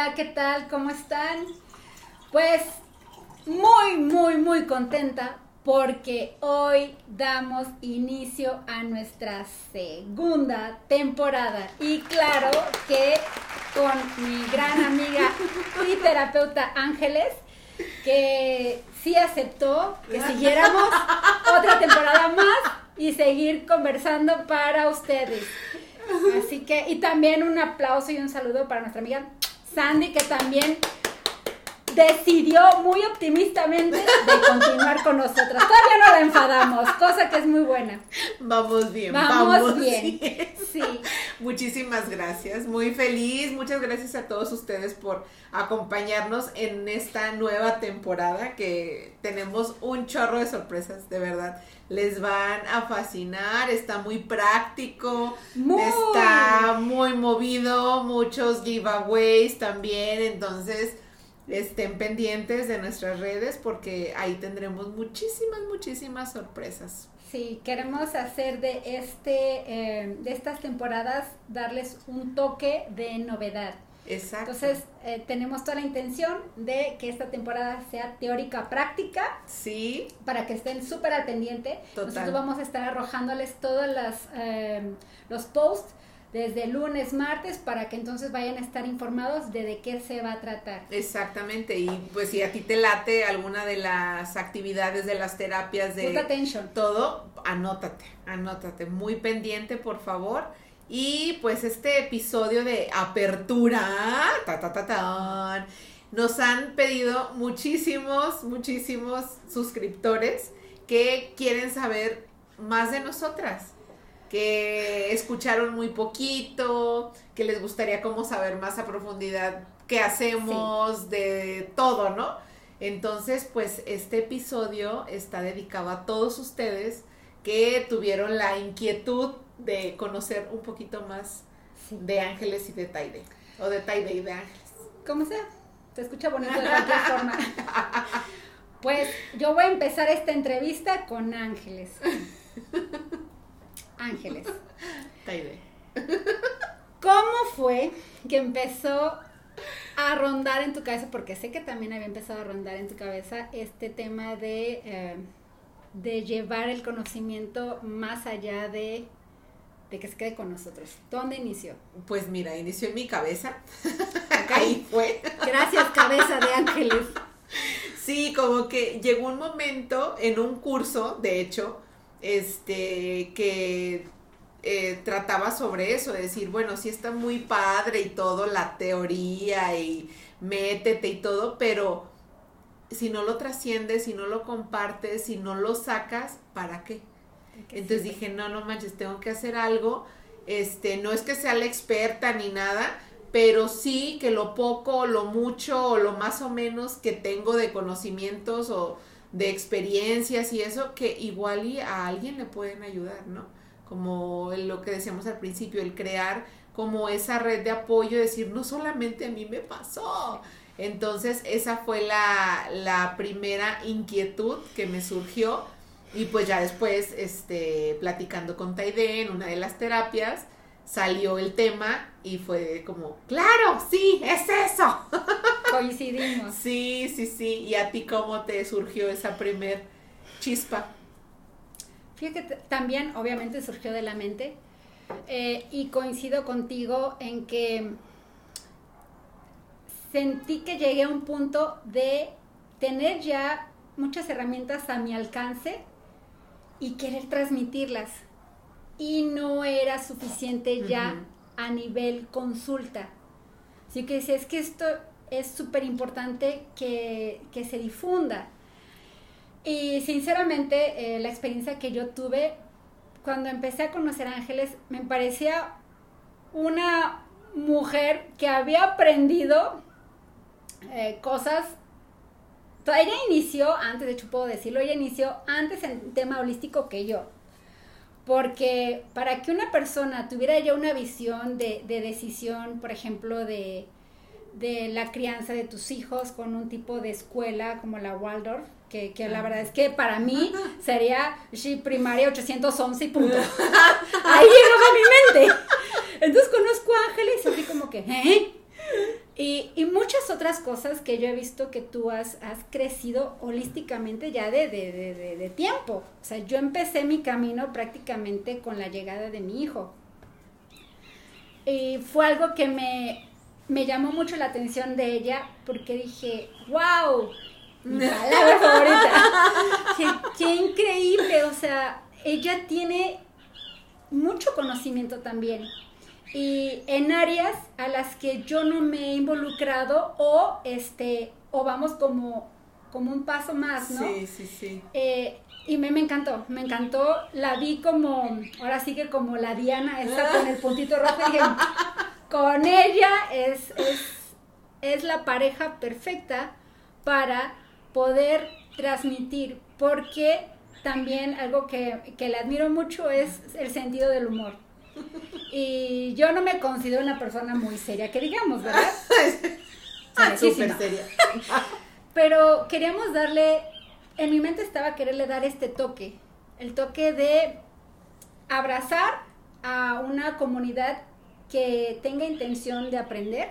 Hola, ¿qué tal? ¿Cómo están? Pues muy, muy, muy contenta porque hoy damos inicio a nuestra segunda temporada. Y claro que con mi gran amiga y terapeuta Ángeles, que sí aceptó que siguiéramos otra temporada más y seguir conversando para ustedes. Así que, y también un aplauso y un saludo para nuestra amiga Sandy, que también decidió muy optimistamente de continuar con nosotros. Todavía no la enfadamos, cosa que es muy buena. Vamos bien, vamos, bien. Sí. Muchísimas gracias, muy feliz. Muchas gracias a todos ustedes por acompañarnos en esta nueva temporada que tenemos un chorro de sorpresas, de verdad. Les van a fascinar, está muy práctico, está muy movido, muchos giveaways también, entonces estén pendientes de nuestras redes porque ahí tendremos muchísimas, muchísimas sorpresas. Sí, queremos hacer de este, eh, de estas temporadas darles un toque de novedad. Exacto. Entonces, eh, tenemos toda la intención de que esta temporada sea teórica práctica. Sí. Para que estén súper al pendiente. Total. Nosotros vamos a estar arrojándoles todos las, eh, los posts desde lunes, martes, para que entonces vayan a estar informados de de qué se va a tratar. Exactamente, y pues si a ti te late alguna de las actividades de las terapias de attention. todo, anótate, anótate, muy pendiente, por favor. Y pues este episodio de apertura, ta, ta, ta, ta, nos han pedido muchísimos, muchísimos suscriptores que quieren saber más de nosotras que escucharon muy poquito, que les gustaría como saber más a profundidad qué hacemos, de todo, ¿no? Entonces, pues este episodio está dedicado a todos ustedes que tuvieron la inquietud de conocer un poquito más de ángeles y de Taide, o de Taide y de ángeles. Como sea, te escucha bonito de cualquier forma. Pues yo voy a empezar esta entrevista con ángeles. Ángeles. Taide. ¿Cómo fue que empezó a rondar en tu cabeza? Porque sé que también había empezado a rondar en tu cabeza este tema de, eh, de llevar el conocimiento más allá de, de que se quede con nosotros. ¿Dónde inició? Pues mira, inició en mi cabeza. Ahí fue. Gracias, cabeza de ángeles. Sí, como que llegó un momento en un curso, de hecho, este, que eh, trataba sobre eso, de decir, bueno, sí está muy padre y todo, la teoría y métete y todo, pero si no lo trasciendes, si no lo compartes, si no lo sacas, ¿para qué? Entonces dije, no, no manches, tengo que hacer algo. Este, no es que sea la experta ni nada, pero sí que lo poco, lo mucho, o lo más o menos que tengo de conocimientos o de experiencias y eso que igual y a alguien le pueden ayudar, ¿no? Como lo que decíamos al principio, el crear como esa red de apoyo, decir, no solamente a mí me pasó. Entonces, esa fue la, la primera inquietud que me surgió. Y pues ya después, este, platicando con Taide en una de las terapias, salió el tema y fue como, claro, sí, es eso. Coincidimos. Sí, sí, sí. ¿Y a ti cómo te surgió esa primer chispa? Fíjate también obviamente surgió de la mente eh, y coincido contigo en que sentí que llegué a un punto de tener ya muchas herramientas a mi alcance y querer transmitirlas. Y no era suficiente ya a nivel consulta. Así que decía, es que esto es súper importante que, que, se difunda. Y sinceramente, eh, la experiencia que yo tuve cuando empecé a conocer ángeles, me parecía una mujer que había aprendido eh, cosas. Ella inició, antes de hecho puedo decirlo, ella inició antes en tema holístico que yo. Porque para que una persona tuviera ya una visión de, de decisión, por ejemplo, de, de la crianza de tus hijos con un tipo de escuela como la Waldorf, que, que la verdad es que para mí sería primaria 811 y punto. Ahí llegaba mi mente. Entonces conozco a Ángeles y así como que, ¿eh? Y, y, muchas otras cosas que yo he visto que tú has, has crecido holísticamente ya de, de, de, de, tiempo. O sea, yo empecé mi camino prácticamente con la llegada de mi hijo. Y fue algo que me, me llamó mucho la atención de ella porque dije, wow, mi palabra favorita. qué, increíble, o sea, ella tiene mucho conocimiento también y en áreas a las que yo no me he involucrado o este o vamos como como un paso más, ¿no? Sí, sí, sí. Eh, y me, me encantó, me encantó, la vi como, ahora sí que como la Diana, esa con el puntito rojo, y dije, con ella es, es, es la pareja perfecta para poder transmitir, porque también algo que, que, le admiro mucho es el sentido del humor. Y yo no me considero una persona muy seria, que digamos, ¿verdad? ah, súper seria. Pero queríamos darle, en mi mente estaba quererle dar este toque, el toque de abrazar a una comunidad que tenga intención de aprender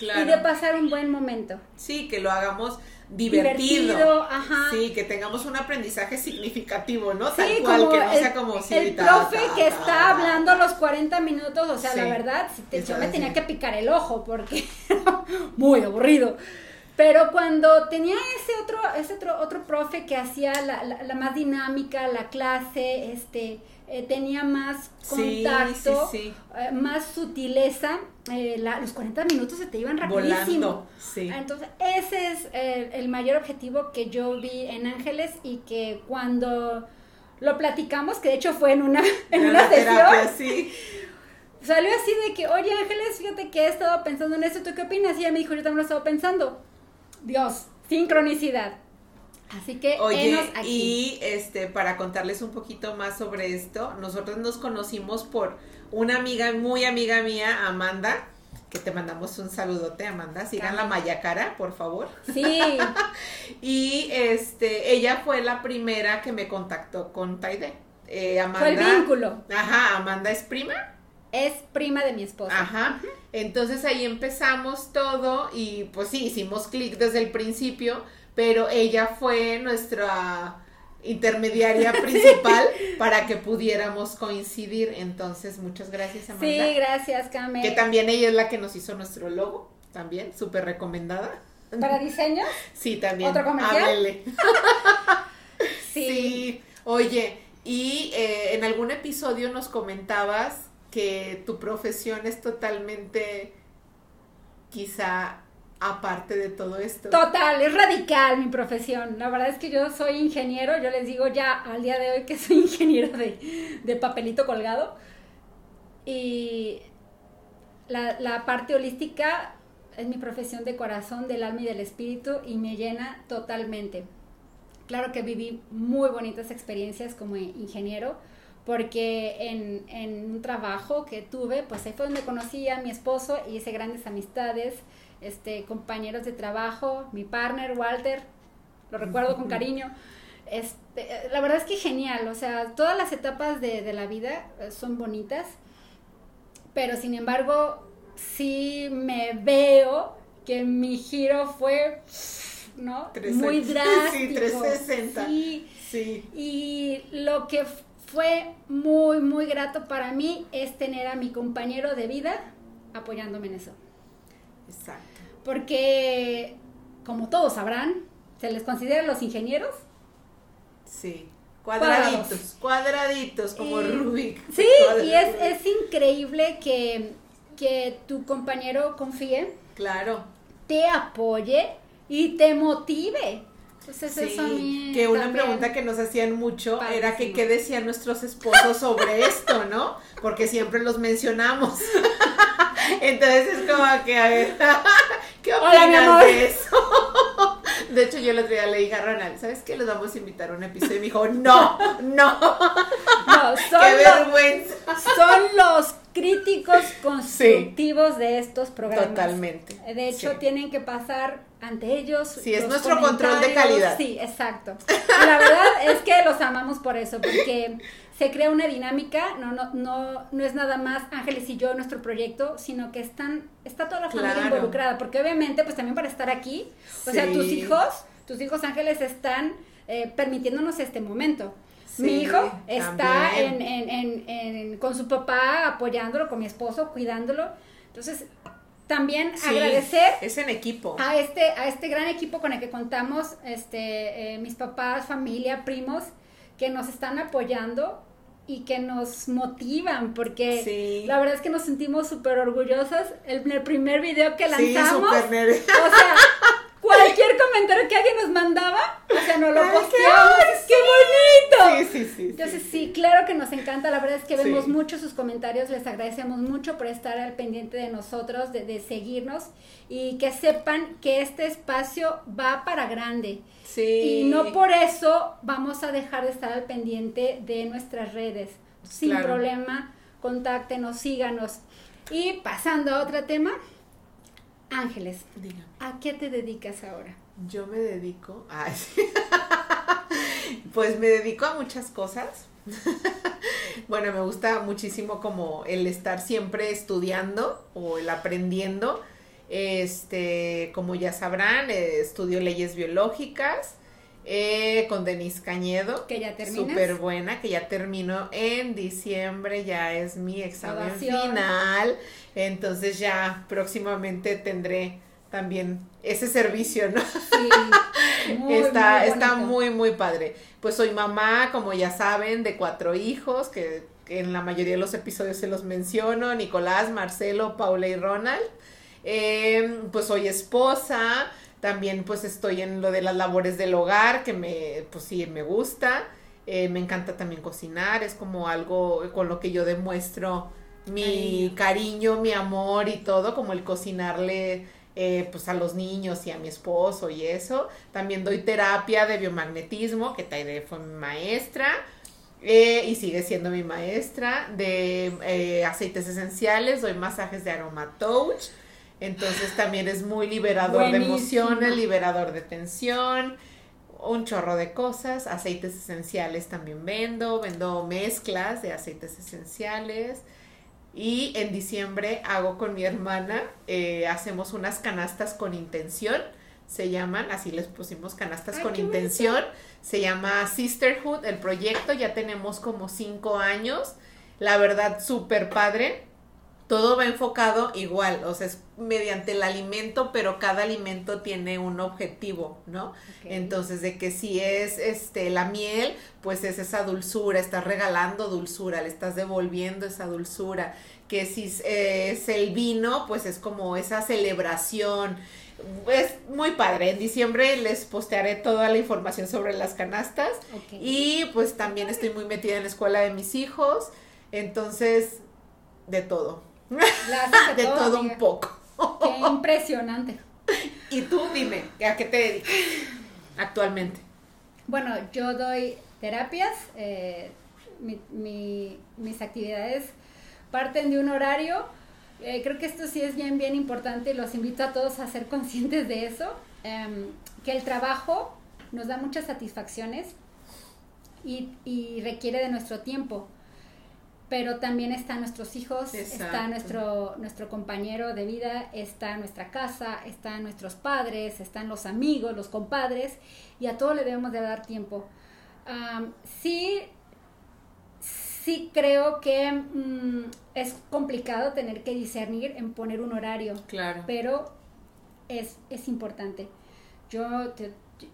y de pasar un buen momento. Sí, que lo hagamos divertido. ajá. Sí, que tengamos un aprendizaje significativo, ¿no? Tal cual, que no sea como si El profe que está hablando los 40 minutos, o sea, la verdad, yo me tenía que picar el ojo porque muy aburrido. Pero cuando tenía ese otro, ese otro, otro profe que hacía la, la, más dinámica, la clase, este, eh, tenía más contacto, eh, más sutileza, eh, los 40 minutos se te iban rapidísimo. Entonces, ese es el mayor objetivo que yo vi en Ángeles y que cuando lo platicamos, que de hecho fue en una, en una, sesión, salió así de que, oye Ángeles, fíjate que he estado pensando en esto, ¿tú qué opinas? Y ella me dijo, yo también lo he estado pensando. Dios, sincronicidad. Así que Oye, y este para contarles un poquito más sobre esto, nosotros nos conocimos por una amiga muy amiga mía, Amanda, que te mandamos un saludote, Amanda. Sigan la Mayacara, por favor. Sí. y este, ella fue la primera que me contactó con Taide. Eh, Amanda. Fue el vínculo. Ajá, Amanda es prima. Es prima de mi esposa. Ajá. Entonces ahí empezamos todo y pues sí, hicimos clic desde el principio, pero ella fue nuestra intermediaria principal para que pudiéramos coincidir. Entonces, muchas gracias, Amanda. Sí, gracias, Camel. Que también ella es la que nos hizo nuestro logo, también, súper recomendada. ¿Para diseños? Sí, también. ¿Otro comercial? sí. sí. Oye, y eh, en algún episodio nos comentabas que tu profesión es totalmente quizá aparte de todo esto. Total, es radical mi profesión. La verdad es que yo soy ingeniero, yo les digo ya al día de hoy que soy ingeniero de, papelito colgado. Y la, la, parte holística es mi profesión de corazón, del alma y del espíritu y me llena totalmente. Claro que viví muy bonitas experiencias como ingeniero porque en, en, un trabajo que tuve, pues ahí fue donde conocí a mi esposo y hice grandes amistades, este, compañeros de trabajo, mi partner Walter, lo recuerdo con cariño. Este, la verdad es que genial, o sea, todas las etapas de, de la vida eh, son bonitas, pero sin embargo, sí me veo que mi giro fue, ¿no? Muy drástico. Sí, 360. Sí, sí. Y lo que fue muy, muy grato para mí es tener a mi compañero de vida apoyándome en eso. Exacto. Porque, como todos sabrán, se les considera los ingenieros. Sí. Cuadraditos, cuadraditos, como Rubik. Sí, y es, es increíble que, que tu compañero confíe. Claro. Te apoye y te motive. Entonces sí, que una pregunta que nos hacían mucho era que qué decían nuestros esposos sobre esto, ¿no? Porque siempre los mencionamos. Entonces es como que, a ver, ¿qué opinas de eso? De hecho, yo el otro día le dije a Ronald, ¿sabes qué? Los vamos a invitar a un episodio. Y me dijo, no, no. No, son ¡Qué vergüenza! son los críticos constructivos de estos programas. Totalmente. De hecho, tienen que pasar ante ellos. Sí, es nuestro control de calidad. Sí, exacto. la verdad es que los amamos por eso, porque se crea una dinámica, no, no, no, no es nada más Ángeles y yo nuestro proyecto, sino que están, está toda la familia involucrada, porque obviamente, pues también para estar aquí, o sea, tus hijos, tus hijos Ángeles están eh, permitiéndonos este momento. mi hijo está en, en, en, con su papá apoyándolo, con mi esposo, cuidándolo. Entonces, también agradecer es en equipo. a este a este gran equipo con el que contamos este eh, mis papás familia primos que nos están apoyando y que nos motivan, porque la verdad es que nos sentimos súper orgullosas. El, el primer video que lanzamos, o sea, comentario que alguien nos mandaba, o sea, nos lo posteamos. ¡Qué, bonito! Sí, sí, sí. Entonces, sí. claro que nos encanta. La verdad es que vemos mucho sus comentarios. Les agradecemos mucho por estar al pendiente de nosotros, de, de seguirnos y que sepan que este espacio va para grande. Sí. Y no por eso vamos a dejar de estar al pendiente de nuestras redes. Sin problema, contáctenos, síganos. Y pasando a otro tema, Ángeles, ¿a qué te dedicas ahora? Yo me dedico a... pues me dedico a muchas cosas. bueno, me gusta muchísimo como el estar siempre estudiando o el aprendiendo. Este, como ya sabrán, eh, estudio leyes biológicas eh, con Denise Cañedo. Que ya terminó. Súper buena, que ya terminó en diciembre, ya es mi examen final. Entonces ya próximamente tendré también ese servicio, ¿no? Sí, está, está muy, muy padre. Pues soy mamá, como ya saben, de cuatro hijos, que, en la mayoría de los episodios se los menciono, Nicolás, Marcelo, Paula y Ronald. Em, pues soy esposa, también pues estoy en lo de las labores del hogar, que me, pues sí, me gusta. Eh, me encanta también cocinar, es como algo con lo que yo demuestro mi cariño, mi amor y todo, como el cocinarle eh, pues a los niños y a mi esposo y eso. También doy terapia de biomagnetismo, que Taide fue mi maestra. Eh, y sigue siendo mi maestra de eh, aceites esenciales, doy masajes de aroma touch, entonces también es muy liberador de emociones, liberador de tensión, un chorro de cosas, aceites esenciales también vendo, vendo mezclas de aceites esenciales, y en diciembre hago con mi hermana, eh, hacemos unas canastas con intención, se llaman, así les pusimos canastas con intención, se llama Sisterhood, el proyecto, ya tenemos como cinco años, la verdad súper padre, todo va enfocado igual, o sea, es mediante el alimento, pero cada alimento tiene un objetivo, ¿no? Entonces, de que si es este la miel, pues es esa dulzura, estás regalando dulzura, le estás devolviendo esa dulzura, que si es el vino, pues es como esa celebración. Es muy padre. En diciembre les postearé toda la información sobre las canastas. Y pues también estoy muy metida en la escuela de mis hijos. Entonces, de todo. de, todo, un poco. Qué impresionante. Y tú dime, ¿a qué te dedicas actualmente? Bueno, yo doy terapias, eh, mis actividades parten de un horario. Eh, creo que esto sí es bien, bien importante y los invito a todos a ser conscientes de eso, em, que el trabajo nos da muchas satisfacciones y, y requiere de nuestro tiempo pero también están nuestros hijos, está nuestro, nuestro compañero de vida, está nuestra casa, están nuestros padres, están los amigos, los compadres, y a todo le debemos de dar tiempo. sí, sí creo que mm, es complicado tener que discernir en poner un horario, claro. pero es, es importante. Yo,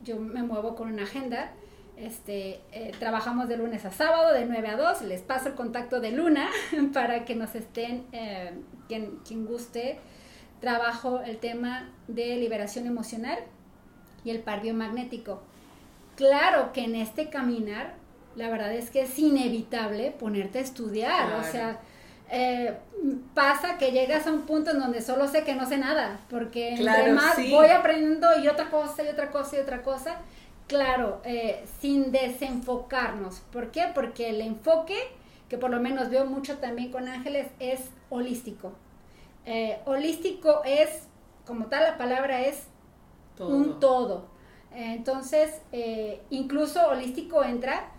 yo me muevo con una agenda, este, eh, trabajamos de lunes a sábado, de 9 a 2. Les paso el contacto de Luna para que nos estén, eh, quien, quien guste. Trabajo el tema de liberación emocional y el par biomagnético. Claro que en este caminar, la verdad es que es inevitable ponerte a estudiar. O sea, eh, pasa que llegas a un punto en donde solo sé que no sé nada, porque además voy aprendiendo y otra cosa y otra cosa y otra cosa Claro, eh, sin desenfocarnos. ¿Por qué? Porque el enfoque, que por lo menos veo mucho también con ángeles, es holístico. Eh, holístico es, como tal la palabra es un todo. Entonces, eh, incluso holístico entra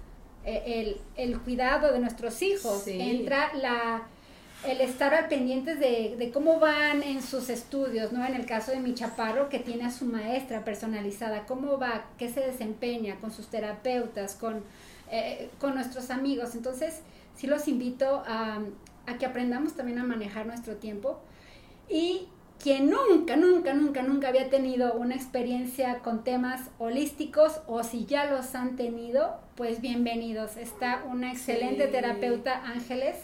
el, cuidado de nuestros hijos, entra la, el estar al pendientes de, de, cómo van en sus estudios, ¿no? En el caso de mi chaparro, que tiene a su maestra personalizada, cómo va, qué se desempeña con sus terapeutas, con, eh, con nuestros amigos. Entonces, sí los invito a, a que aprendamos también a manejar nuestro tiempo y quien nunca, nunca, nunca, nunca había tenido una experiencia con temas holísticos o si ya los han tenido, pues bienvenidos. Está una excelente terapeuta Ángeles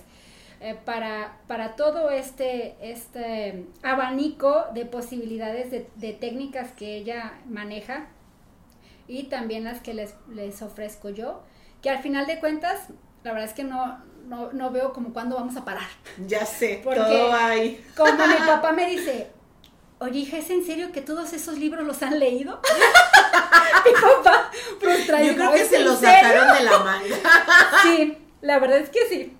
eh, para, para todo este, este abanico de posibilidades de, técnicas que ella maneja y también las que les, les ofrezco yo, que al final de cuentas, la verdad es que no, no, no veo como cuándo vamos a parar. Ya sé, Porque todo hay. Como mi papá me dice, oye, hija, ¿es en serio que todos esos libros los han leído? mi papá frustrado. Yo creo que se los sacaron de la manga. sí, la verdad es que sí.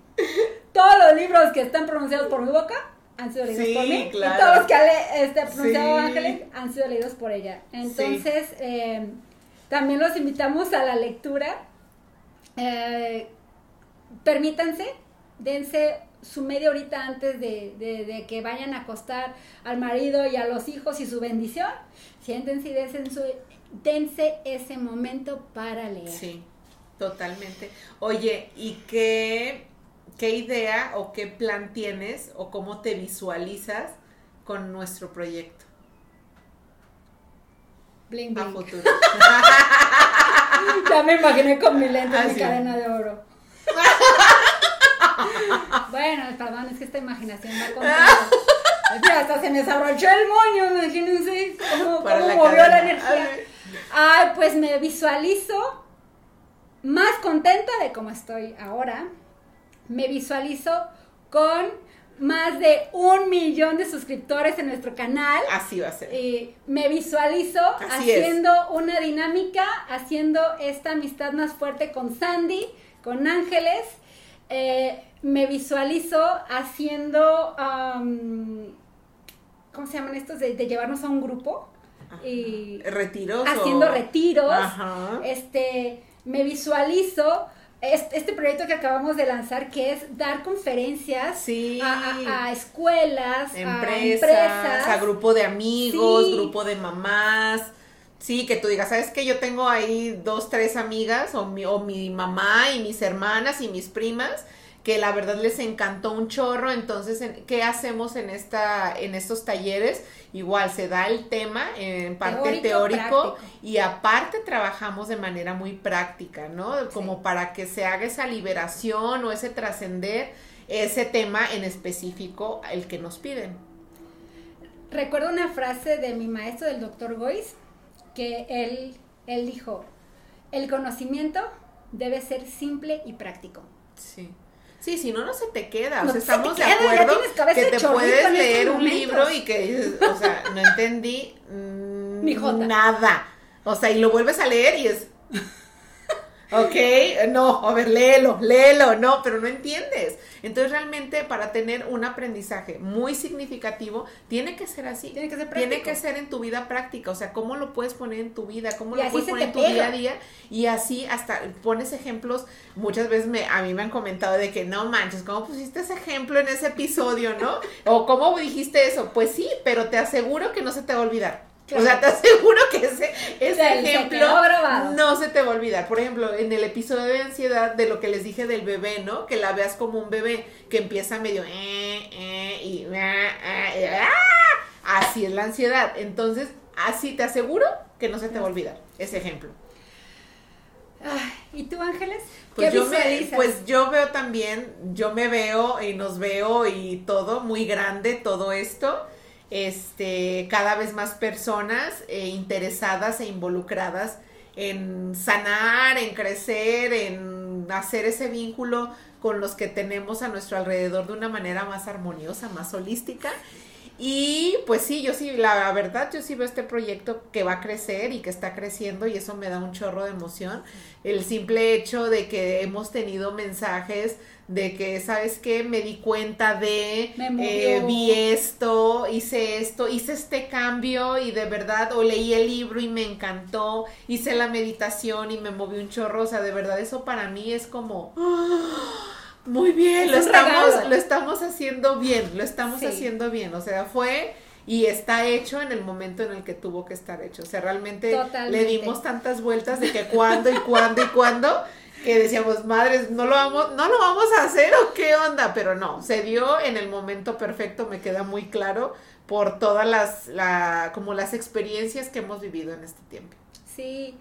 Todos los libros que están pronunciados por mi boca han sido leídos por mí. Claro. Y todos los que ha este, pronunciado Ángeles han sido leídos por ella. Entonces, eh, también los invitamos a la lectura. Eh, permítanse, dense su media horita antes de, que vayan a acostar al marido y a los hijos y su bendición. Siéntense y dense, su, dense ese momento para leer. Sí, totalmente. Oye, ¿y qué, qué idea o qué plan tienes o cómo te visualizas con nuestro proyecto? Bling, bling. A futuro. ya me imaginé con mi lente de cadena de oro. bueno, perdón, es que esta imaginación va con Ya hasta se me desabrochó el moño, imagínense cómo, movió la energía. Ay, pues me visualizo más contenta de cómo estoy ahora. Me visualizo con más de un millón de suscriptores en nuestro canal. Así va a ser. Y me visualizo haciendo una dinámica, haciendo esta amistad más fuerte con Sandy, con Ángeles. Eh, me visualizo haciendo, ¿cómo se llaman estos? De, llevarnos a un grupo. Y retiros. Haciendo retiros. Este, me visualizo este, proyecto que acabamos de lanzar, que es dar conferencias a, escuelas, empresas, a empresas, a grupo de amigos, grupo de mamás. Sí, que tú digas, ¿sabes qué? Yo tengo ahí dos, tres amigas, o mi, o mi mamá y mis hermanas y mis primas, que la verdad les encantó un chorro, entonces, ¿qué hacemos en, esta, en estos talleres? Igual se da el tema en parte teórico, y aparte trabajamos de manera muy práctica, ¿no? Como para que se haga esa liberación o ese trascender ese tema en específico, el que nos piden. Recuerdo una frase de mi maestro, del doctor Goiz, que él, él dijo, el conocimiento debe ser simple y práctico. Sí. Sí, si no, no se te queda. o sea, estamos de acuerdo que te puedes leer un libro y que o sea, no entendí nada. O sea, y lo vuelves a leer y es, Ok, no, a ver, léelo, léelo, no, pero no entiendes. Entonces realmente para tener un aprendizaje muy significativo, tiene que ser así. Tiene que ser práctico. Tiene que ser en tu vida práctica, o sea, cómo lo puedes poner en tu vida, cómo lo puedes poner en tu día a día. Y así hasta pones ejemplos, muchas veces me, a mí me han comentado de que no manches, ¿cómo pusiste ese ejemplo en ese episodio, no? O cómo dijiste eso, pues sí, pero te aseguro que no se te va a olvidar. O sea, te aseguro que ese, ese ejemplo no se te va a olvidar. Por ejemplo, en el episodio de ansiedad de lo que les dije del bebé, ¿no? Que la veas como un bebé que empieza medio eh, eh, y ¡ah! así es la ansiedad. Entonces, así te aseguro que no se te va a olvidar ese ejemplo. ¿Y tú, Ángeles? Pues yo, me, pues yo veo también, yo me veo y nos veo y todo muy grande, todo esto este, cada vez más personas eh, interesadas e involucradas en sanar, en crecer, en hacer ese vínculo con los que tenemos a nuestro alrededor de una manera más armoniosa, más holística. Y pues sí, yo sí, la verdad, yo sí veo este proyecto que va a crecer y que está creciendo y eso me da un chorro de emoción. El simple hecho de que hemos tenido mensajes de que, ¿sabes qué? Me di cuenta de, eh, vi esto, hice esto, hice este cambio y de verdad, o leí el libro y me encantó, hice la meditación y me moví un chorro, o sea, de verdad eso para mí es como... ¡ah! Muy bien, lo estamos, lo estamos haciendo bien, lo estamos haciendo bien. O sea, fue y está hecho en el momento en el que tuvo que estar hecho. O sea, realmente le dimos tantas vueltas de que cuándo y cuándo y cuándo que decíamos, madres, no lo vamos, no lo vamos a hacer o qué onda, pero no, se dio en el momento perfecto, me queda muy claro por todas las, la, como las experiencias que hemos vivido en este tiempo. Sí,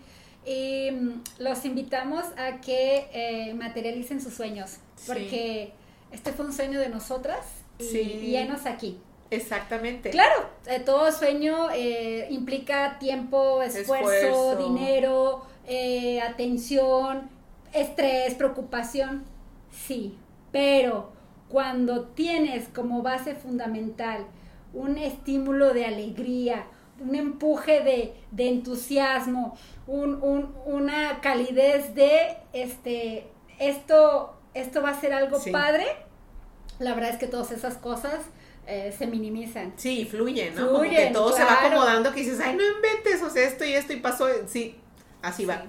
y mm, los invitamos a que eh, materialicen sus sueños, porque este fue un sueño de nosotras y, sí. aquí. Exactamente. Claro, eh, todo sueño eh, implica tiempo, esfuerzo, dinero, atención, estrés, preocupación, sí, pero cuando tienes como base fundamental un estímulo de alegría, un empuje de, de entusiasmo, un, una calidez de este, esto, esto va a ser algo padre, la verdad es que todas esas cosas eh, se minimizan. Sí, fluyen, ¿no? Como que todo se va acomodando, que dices, ay, no inventes, o sea, esto y esto y pasó, sí, así va,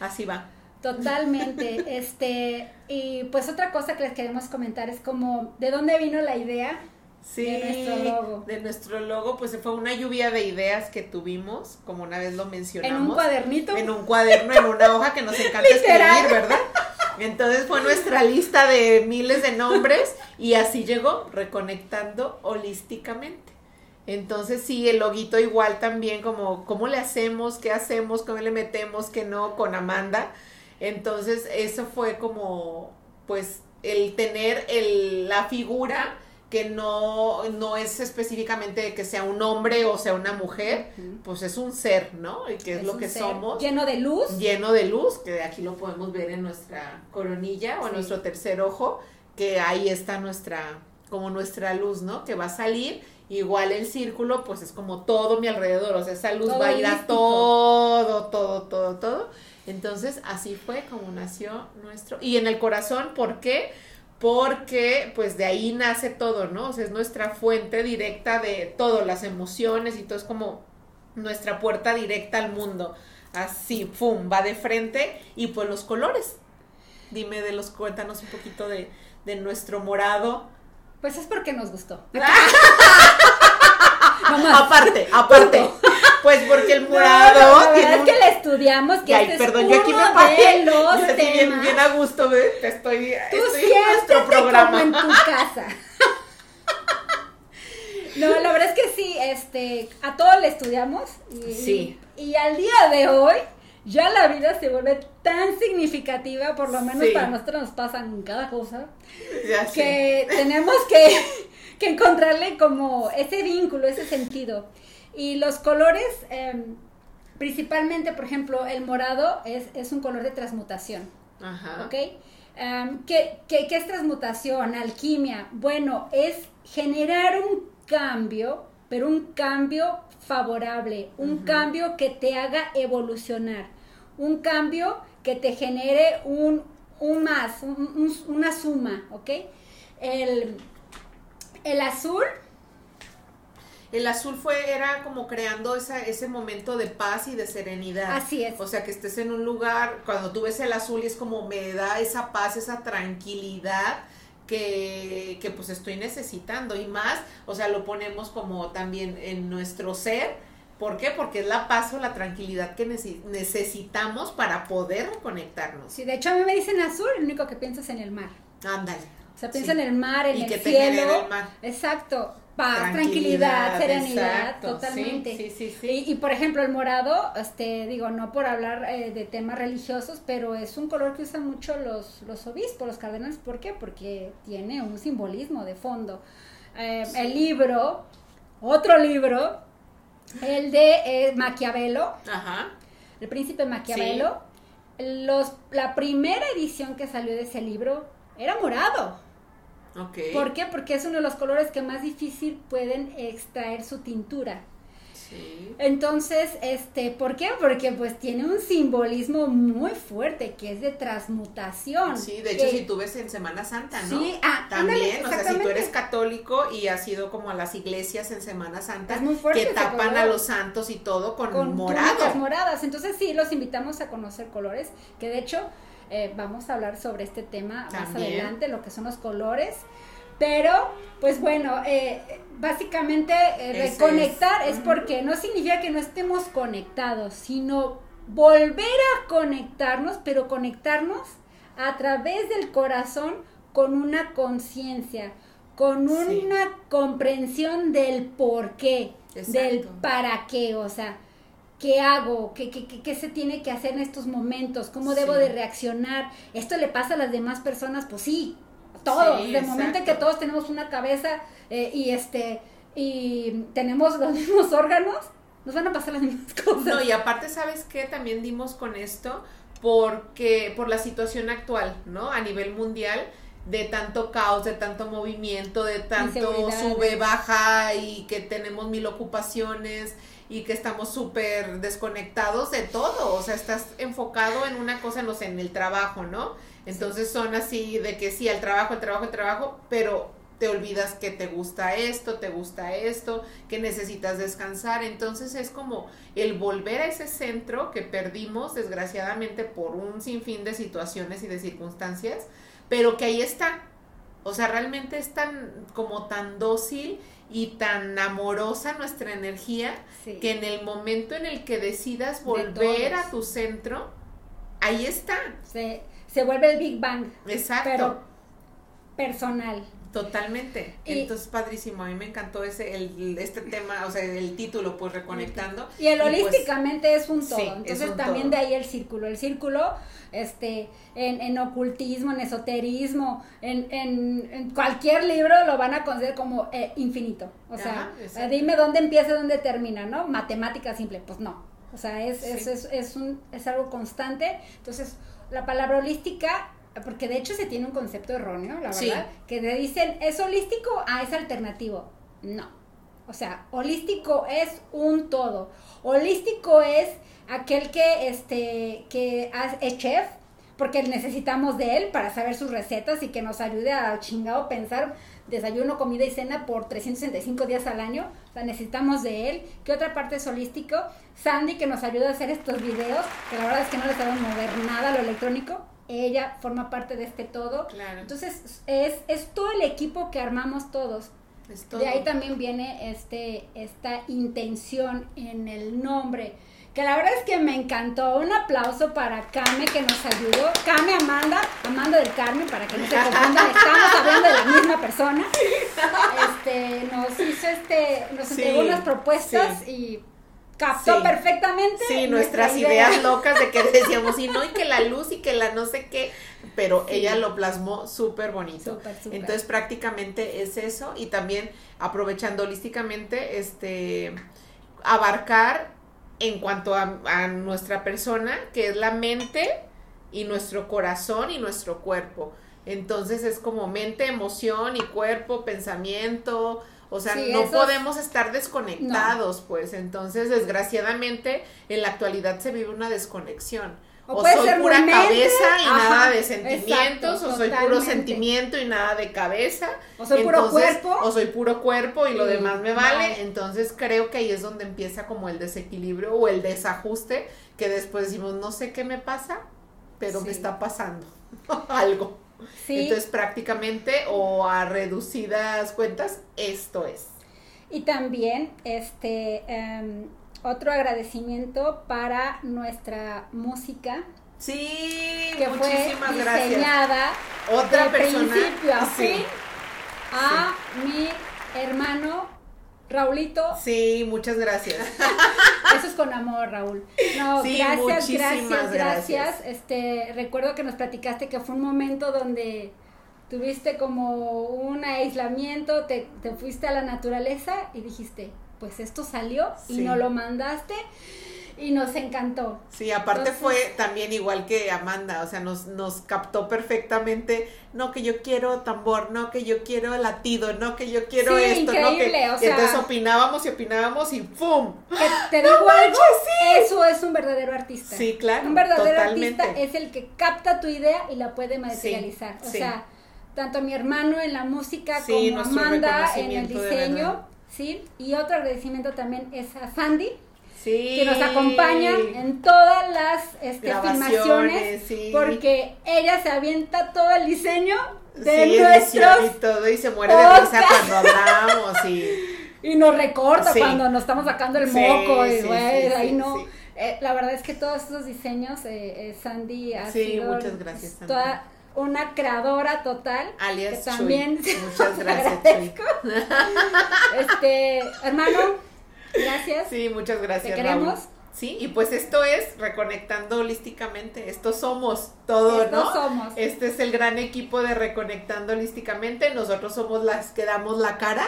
así va. Totalmente, este, y pues otra cosa que les queremos comentar es como, ¿de dónde vino la idea? Sí, de nuestro logo. De nuestro logo, pues fue una lluvia de ideas que tuvimos, como una vez lo mencionamos. En un cuadernito. En un cuaderno, en una hoja que nos encanta escribir, ¿verdad? Entonces fue nuestra lista de miles de nombres y así llegó, reconectando holísticamente. Entonces sí, el loguito igual también como cómo le hacemos, qué hacemos, cómo le metemos, qué no, con Amanda. Entonces eso fue como, pues, el tener el, la figura que no, no es específicamente que sea un hombre o sea una mujer, pues es un ser, ¿no? Y que es, lo que somos. Lleno de luz. Lleno de luz, que aquí lo podemos ver en nuestra coronilla o en nuestro tercer ojo, que ahí está nuestra, como nuestra luz, ¿no? Que va a salir. Igual el círculo, pues es como todo mi alrededor, o sea, esa luz va a ir a todo, todo, todo, todo. Entonces, así fue como nació nuestro. Y en el corazón, ¿por qué? Porque pues de ahí nace todo, ¿no? O sea, es nuestra fuente directa de todo, las emociones y todo es como nuestra puerta directa al mundo. Así, ¡pum!, va de frente y pues los colores. Dime de los, cuéntanos un poquito de, de nuestro morado. Pues es porque nos gustó. aparte, aparte. Pues porque el morado. es que le estudiamos que Ay, este perdón, yo aquí me pasé. Los yo bien, bien a gusto, ¿ves? Estoy, Tú estoy en nuestro programa. Como en tu casa. No, la verdad es que sí, este, a todo le estudiamos. Y, sí. Y, al día de hoy, ya la vida se vuelve tan significativa, por lo menos para nosotros nos pasan cada cosa, ya que tenemos que, que encontrarle como ese vínculo, ese sentido. Y los colores, em, principalmente, por ejemplo, el morado es, es, un color de transmutación. Ajá. ¿Ok? Em, ¿qué, qué, qué es transmutación? Alquimia. Bueno, es generar un cambio, pero un cambio favorable, un cambio que te haga evolucionar, un cambio que te genere un, un más, una suma, ¿ok? El, el azul el azul fue, era como creando esa, ese momento de paz y de serenidad. Así es. O sea, que estés en un lugar, cuando tú ves el azul y es como me da esa paz, esa tranquilidad que, que pues estoy necesitando. Y más, o sea, lo ponemos como también en nuestro ser. ¿Por qué? Porque es la paz o la tranquilidad que necesitamos para poder conectarnos. Sí, de hecho a mí me dicen azul, lo único que piensas en el mar. Ándale. O sea, piensa en el mar, en el cielo. El mar. Exacto paz, tranquilidad, serenidad, totalmente. Sí, sí, sí, y, por ejemplo, el morado, este, digo, no por hablar eh, de temas religiosos, pero es un color que usan mucho los, los obispos, los cardenales. ¿Por qué? Porque tiene un simbolismo de fondo. Eh, el libro, otro libro, el de eh, Maquiavelo, el príncipe Maquiavelo, los, la primera edición que salió de ese libro era morado. ¿Por qué? Porque es uno de los colores que más difícil pueden extraer su tintura. Sí. Entonces, este, ¿por qué? Porque pues tiene un simbolismo muy fuerte que es de transmutación. Sí, de hecho, que- si tú ves en Semana Santa, ¿no? Sí, ah, También, ándale, o sea, si tú eres católico y has ido como a las iglesias en Semana Santa, Es muy fuerte que tapan color. a los santos y todo con, con morado. túnicas moradas. Entonces sí, los invitamos a conocer colores, que de hecho eh, vamos a hablar sobre este tema más adelante, lo que son los colores. Pero, pues bueno, eh, básicamente eh, reconectar es. porque no significa que no estemos conectados, sino volver a conectarnos, pero conectarnos a través del corazón con una conciencia, con Sí. una comprensión del por qué, del para qué, o sea, ¿qué hago? ¿Qué, qué, qué- qué se tiene que hacer en estos momentos? ¿Cómo debo Sí. de reaccionar? ¿Esto le pasa a las demás personas? Pues sí, todos. Sí, de momento en que todos tenemos una cabeza eh, y este y tenemos los mismos órganos, nos van a pasar las mismas cosas. No, y aparte, ¿sabes qué? También dimos con esto porque por la situación actual, ¿no? A nivel mundial de tanto caos, de tanto movimiento, de tanto sube, baja y que tenemos mil ocupaciones y que estamos súper desconectados de todo, o sea, estás enfocado en una cosa, no sé, en el trabajo, ¿no? Entonces son así de que sí, el trabajo, el trabajo, el trabajo, pero te olvidas que te gusta esto, te gusta esto, que necesitas descansar. Entonces es como el volver a ese centro que perdimos desgraciadamente por un sinfín de situaciones y de circunstancias, pero que ahí está. O sea, realmente es tan como tan dócil y tan amorosa nuestra energía Sí. que en el momento en el que decidas De volver a tu centro, ahí está. se, se vuelve el Big Bang, Exacto. pero personal. Totalmente. Y- Entonces, padrísimo. A mí me encantó ese, el, este tema, o sea, el título, pues reconectando. Y el pues, holísticamente es un todo. sí, Entonces un también todo. de ahí el círculo. El círculo, este, en, en ocultismo, en esoterismo, en, en, en cualquier libro lo van a considerar como eh, infinito. O sea, Ajá, eh, dime dónde empieza y dónde termina, ¿no? Matemática simple, pues no. O sea, es, es, es, es un, es algo constante. Entonces, la palabra holística, porque de hecho se tiene un concepto erróneo, la Sí. verdad, que te dicen, ¿es holístico? Ah, es alternativo. No. O sea, holístico es un todo. Holístico es aquel que, este, que es chef, porque necesitamos de él para saber sus recetas y que nos ayude a chingado pensar desayuno, comida y cena por 365 días al año. O sea, necesitamos de él. ¿Qué otra parte es holístico? Sandy, que nos ayuda a hacer estos videos, que la verdad es que no le sabemos mover nada a lo electrónico. Ella forma parte de este todo. Claro. Entonces, es, es todo el equipo que armamos todos. es todo. De ahí también viene este, esta intención en el nombre. Que la verdad es que me encantó. Un aplauso para Kame que nos ayudó. Kame Amanda, Amanda del Carmen, para que no se confundan, estamos hablando de la misma persona. Este, nos hizo este, nos Sí, entregó unas propuestas sí. y captó Sí. perfectamente. Sí, nuestra nuestras idea. ideas locas de que decíamos, y no, y que la luz y que la no sé qué, pero Sí. ella lo plasmó súper bonito. Súper. Entonces prácticamente es eso y también aprovechando holísticamente, este, abarcar en cuanto a, a nuestra persona, que es la mente y nuestro corazón y nuestro cuerpo. Entonces es como mente, emoción y cuerpo, pensamiento. O sea, Sí, no esos- podemos estar desconectados, pues. Entonces, desgraciadamente, en la actualidad se vive una desconexión. O soy pura mente, cabeza y ajá, nada de sentimientos, exacto, o soy puro sentimiento y nada de cabeza. O soy puro cuerpo. O soy puro cuerpo y lo demás me vale. vale. Entonces creo que ahí es donde empieza como el desequilibrio o el desajuste que después decimos, no sé qué me pasa, pero me está pasando algo. Sí. Entonces prácticamente o a reducidas cuentas, esto es. Y también este em, otro agradecimiento para nuestra música Sí, que fue muchísimas gracias. diseñada Otra de persona. principio a sí, fin a mi hermano Raulito. sí, muchas gracias. Eso es con amor, Raúl. No, Sí, gracias, gracias, gracias. gracias. Este, recuerdo que nos platicaste que fue un momento donde tuviste como un aislamiento, te, te fuiste a la naturaleza y dijiste, pues esto salió y no lo mandaste. Y nos encantó. Sí, aparte fue también igual que Amanda, o sea, nos, nos captó perfectamente, no que yo quiero tambor, no que yo quiero latido, no que yo quiero esto, no que... O sea, entonces opinábamos y opinábamos y ¡pum! Que te digo algo, eso es un verdadero artista. Sí, claro. Un verdadero artista es el que capta tu idea y la puede materializar. o sea, tanto mi hermano en la música como Amanda en el diseño, ¿sí? Y otro agradecimiento también es a Sandy, que nos acompaña en todas las este, filmaciones, porque ella se avienta todo el diseño de sí, nuestros y todo y se muere de risa cuando hablamos y y nos recorta cuando nos estamos sacando el moco y güey, ahí no. eh, la verdad es que todos esos diseños eh, eh Sandy ha sido muchas gracias, toda una creadora total alias que también muchas gracias este hermano Gracias. Sí, muchas gracias. Te queremos. Sí, y pues esto es Reconectando Holísticamente. Esto somos todo, esto ¿no? somos. Este es el gran equipo de Reconectando Holísticamente. Nosotros somos las que damos la cara,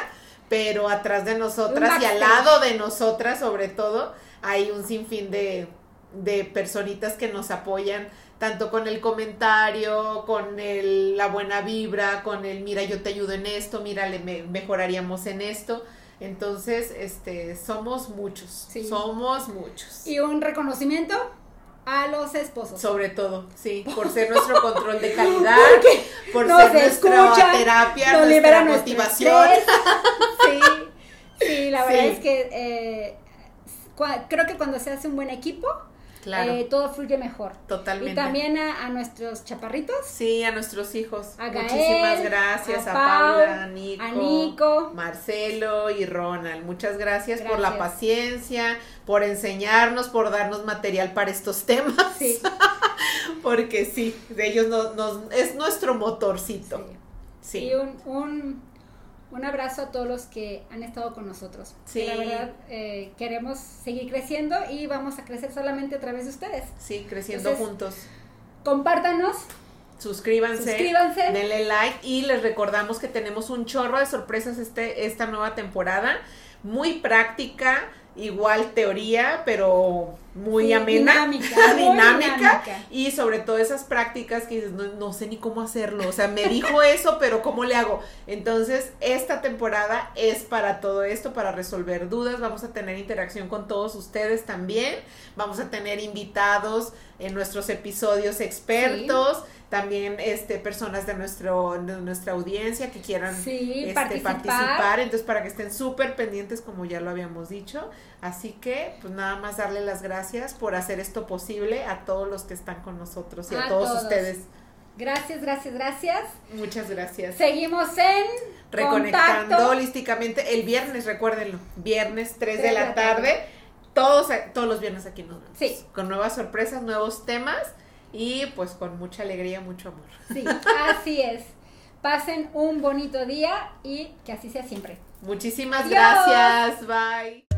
pero atrás de nosotras y al lado de nosotras, sobre todo, hay un sinfín de, de personitas que nos apoyan tanto con el comentario, con el, la buena vibra, con el mira, yo te ayudo en esto, mira, le mejoraríamos en esto. Entonces, este, somos muchos, somos muchos. Y un reconocimiento a los esposos. Sobre todo, sí, por ser nuestro control de calidad, por ser nuestra terapia, nuestra motivación. Sí, sí, la verdad es que eh, creo que cuando se hace un buen equipo, eh, todo fluye mejor. Totalmente. Y también a, nuestros chaparritos. Sí, a nuestros hijos. Muchísimas gracias a, Paula, a Nico, Marcelo y Ronald. Muchas gracias, por la paciencia, por enseñarnos, por darnos material para estos temas. Sí. Porque sí, de ellos nos, es nuestro motorcito. Sí. Y un un abrazo a todos los que han estado con nosotros. Sí. la verdad eh, queremos seguir creciendo y vamos a crecer solamente a través de ustedes. Sí, creciendo juntos. Compártanos. Suscríbanse, Suscríbanse, denle like y les recordamos que tenemos un chorro de sorpresas este, esta nueva temporada, muy práctica, igual teoría, pero muy amena, dinámica, dinámica, y sobre todo esas prácticas que dices, no, sé ni cómo hacerlo, o sea, me dijo eso, pero ¿cómo le hago? Entonces, esta temporada es para todo esto, para resolver dudas, vamos a tener interacción con todos ustedes también, vamos a tener invitados en nuestros episodios expertos también este personas de nuestro de nuestra audiencia que quieran este, participar. entonces para que estén súper pendientes como ya lo habíamos dicho así que pues nada más darle las gracias por hacer esto posible a todos los que están con nosotros y a, todos, ustedes gracias gracias gracias muchas gracias seguimos en reconectando holísticamente el viernes recuérdenlo viernes 3 de la tarde todos todos los viernes aquí nos vemos sí. con nuevas sorpresas nuevos temas y pues con mucha alegría, mucho amor. Sí, así es. Pasen un bonito día y que así sea siempre. Muchísimas gracias. Bye.